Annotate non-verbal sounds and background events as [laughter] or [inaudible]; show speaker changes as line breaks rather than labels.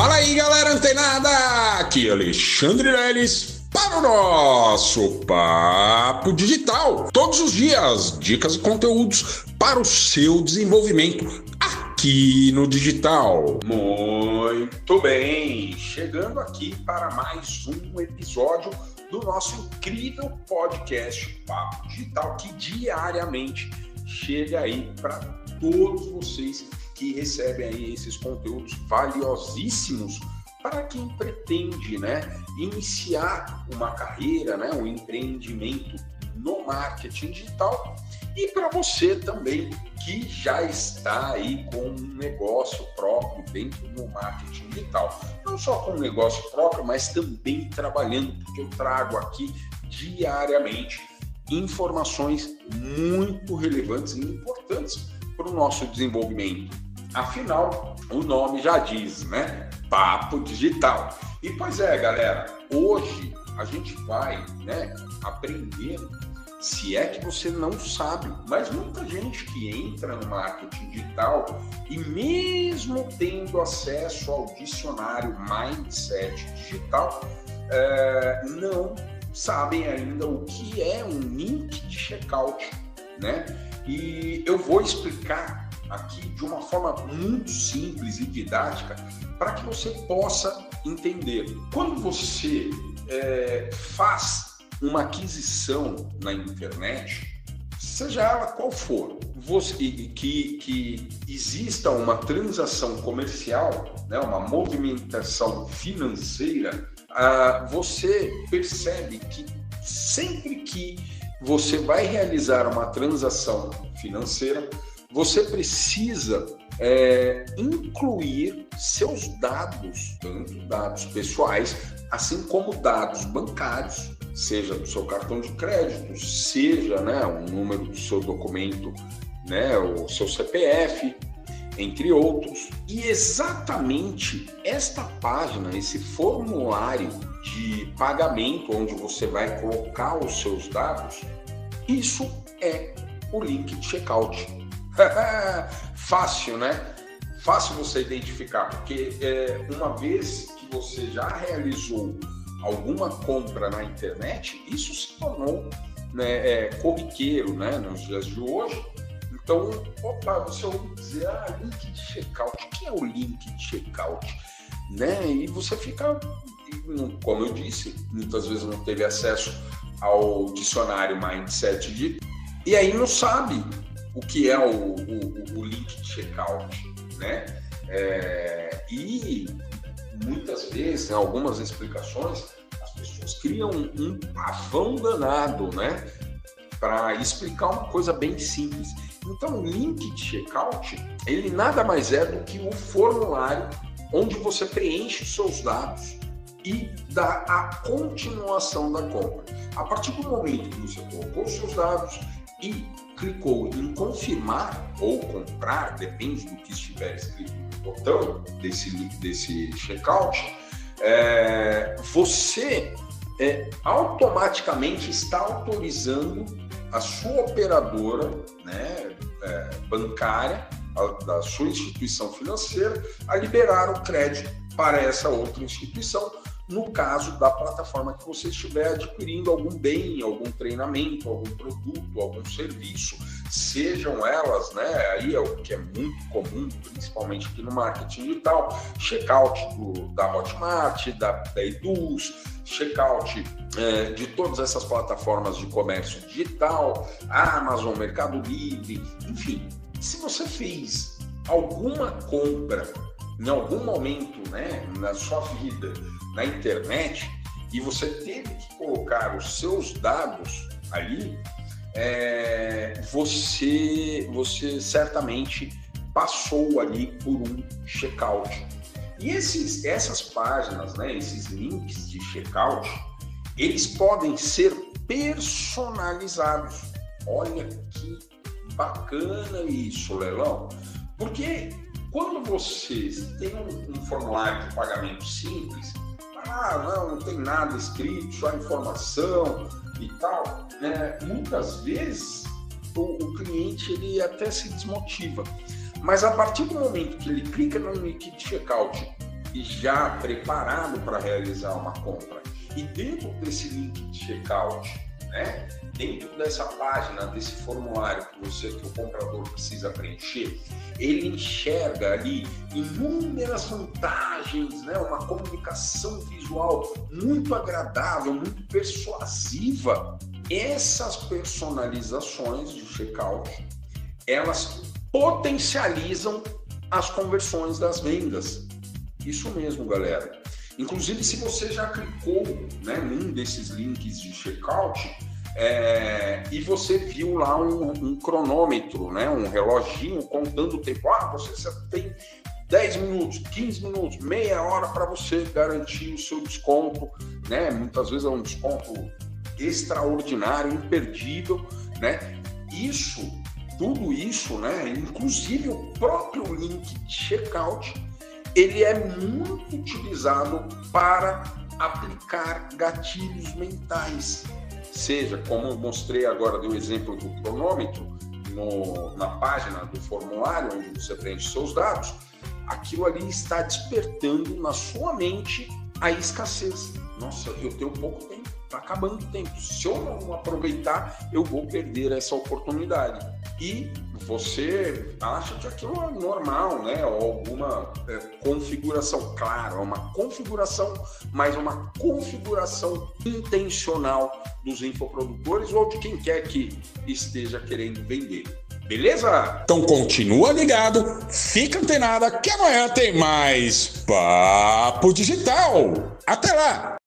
Fala aí, galera antenada! Aqui é Alexandre Leles para o nosso Papo Digital. Todos os dias, dicas e conteúdos para o seu desenvolvimento aqui no digital. Muito bem, chegando aqui para mais um episódio do nosso incrível podcast Papo Digital que diariamente chega aí para todos vocês que recebem aí esses conteúdos valiosíssimos para quem pretende, né, iniciar uma carreira, né, um empreendimento no marketing digital e para você também que já está aí com um negócio próprio dentro do marketing digital. Não só com um negócio próprio, mas também trabalhando, porque eu trago aqui diariamente informações muito relevantes e importantes para o nosso desenvolvimento Afinal, o nome já diz, né? Papo digital. E pois é, galera, hoje a gente vai, né, aprender se é que você não sabe, mas muita gente que entra no marketing digital e mesmo tendo acesso ao dicionário Mindset Digital, é, não sabem ainda o que é um link de checkout, né? E eu vou explicar aqui de uma forma muito simples e didática para que você possa entender. Quando você é, faz uma aquisição na internet, seja ela qual for, você, que, que exista uma transação comercial, né, uma movimentação financeira, ah, você percebe que sempre que você vai realizar uma transação financeira, você precisa é, incluir seus dados, tanto dados pessoais, assim como dados bancários, seja do seu cartão de crédito, seja né, o número do seu documento, né, o seu CPF, entre outros. E exatamente esta página, esse formulário de pagamento, onde você vai colocar os seus dados, isso é o link de checkout. [laughs] Fácil, né? Fácil você identificar, porque é, uma vez que você já realizou alguma compra na internet, isso se tornou né, é, corriqueiro né, nos dias de hoje. Então, opa, você ouve dizer, ah, link de checkout, o que é o link de checkout? Né? E você fica, como eu disse, muitas vezes não teve acesso ao dicionário Mindset de e aí não sabe o que é o, o, o link de checkout, né? É, e muitas vezes, em algumas explicações, as pessoas criam um pavão danado, né? Para explicar uma coisa bem simples. Então, o link de checkout, ele nada mais é do que o formulário onde você preenche os seus dados e dá a continuação da compra. A partir do momento que você colocou os seus dados e clicou em confirmar ou comprar, depende do que estiver escrito no botão desse, desse checkout, é, você é, automaticamente está autorizando a sua operadora né, é, bancária, a, da sua instituição financeira, a liberar o crédito para essa outra instituição, no caso da plataforma que você estiver adquirindo algum bem, algum treinamento, algum produto, algum serviço, sejam elas, né, aí é o que é muito comum, principalmente aqui no marketing digital, checkout do, da Hotmart, da, da Eduz, checkout é, de todas essas plataformas de comércio digital, Amazon, Mercado Livre, enfim, se você fez alguma compra em algum momento né, na sua vida na internet e você teve que colocar os seus dados ali, é, você, você certamente passou ali por um checkout. E esses, essas páginas, né, esses links de checkout, eles podem ser personalizados. Olha que bacana isso, Leilão. Porque quando você tem um, um formulário de pagamento simples, ah, não, não tem nada escrito, só informação e tal, né? muitas vezes o, o, cliente ele até se desmotiva. Mas a partir do momento que ele clica no link de checkout e já preparado para realizar uma compra. E dentro desse link de checkout, né, dentro dessa página, desse formulário que você, que o comprador precisa preencher, ele enxerga ali inúmeras vantagens, né, uma comunicação visual muito agradável, muito persuasiva. Essas personalizações de checkout, elas potencializam as conversões das vendas. Isso mesmo, galera. Inclusive, se você já clicou né, num desses links de checkout é, e você viu lá um, um, cronômetro, né, um reloginho contando o tempo, ah, você tem 10 minutos, 15 minutos, meia hora para você garantir o seu desconto, né? Muitas vezes é um desconto extraordinário, imperdível, né? Isso tudo isso, né? Inclusive o próprio link de checkout, ele é muito utilizado para aplicar gatilhos mentais. Seja, como eu mostrei agora, do exemplo do cronômetro, no, na página do formulário onde você preenche seus dados, aquilo ali está despertando na sua mente a escassez. Nossa, eu tenho pouco tempo, está acabando o tempo. Se eu não aproveitar, eu vou perder essa oportunidade e você acha que aquilo é normal, né? Ou alguma é, configuração. Claro, é uma configuração, mas uma configuração intencional dos infoprodutores ou de quem quer que esteja querendo vender. Beleza? Então continua ligado, fica antenada que amanhã tem mais Papo Digital. Até lá!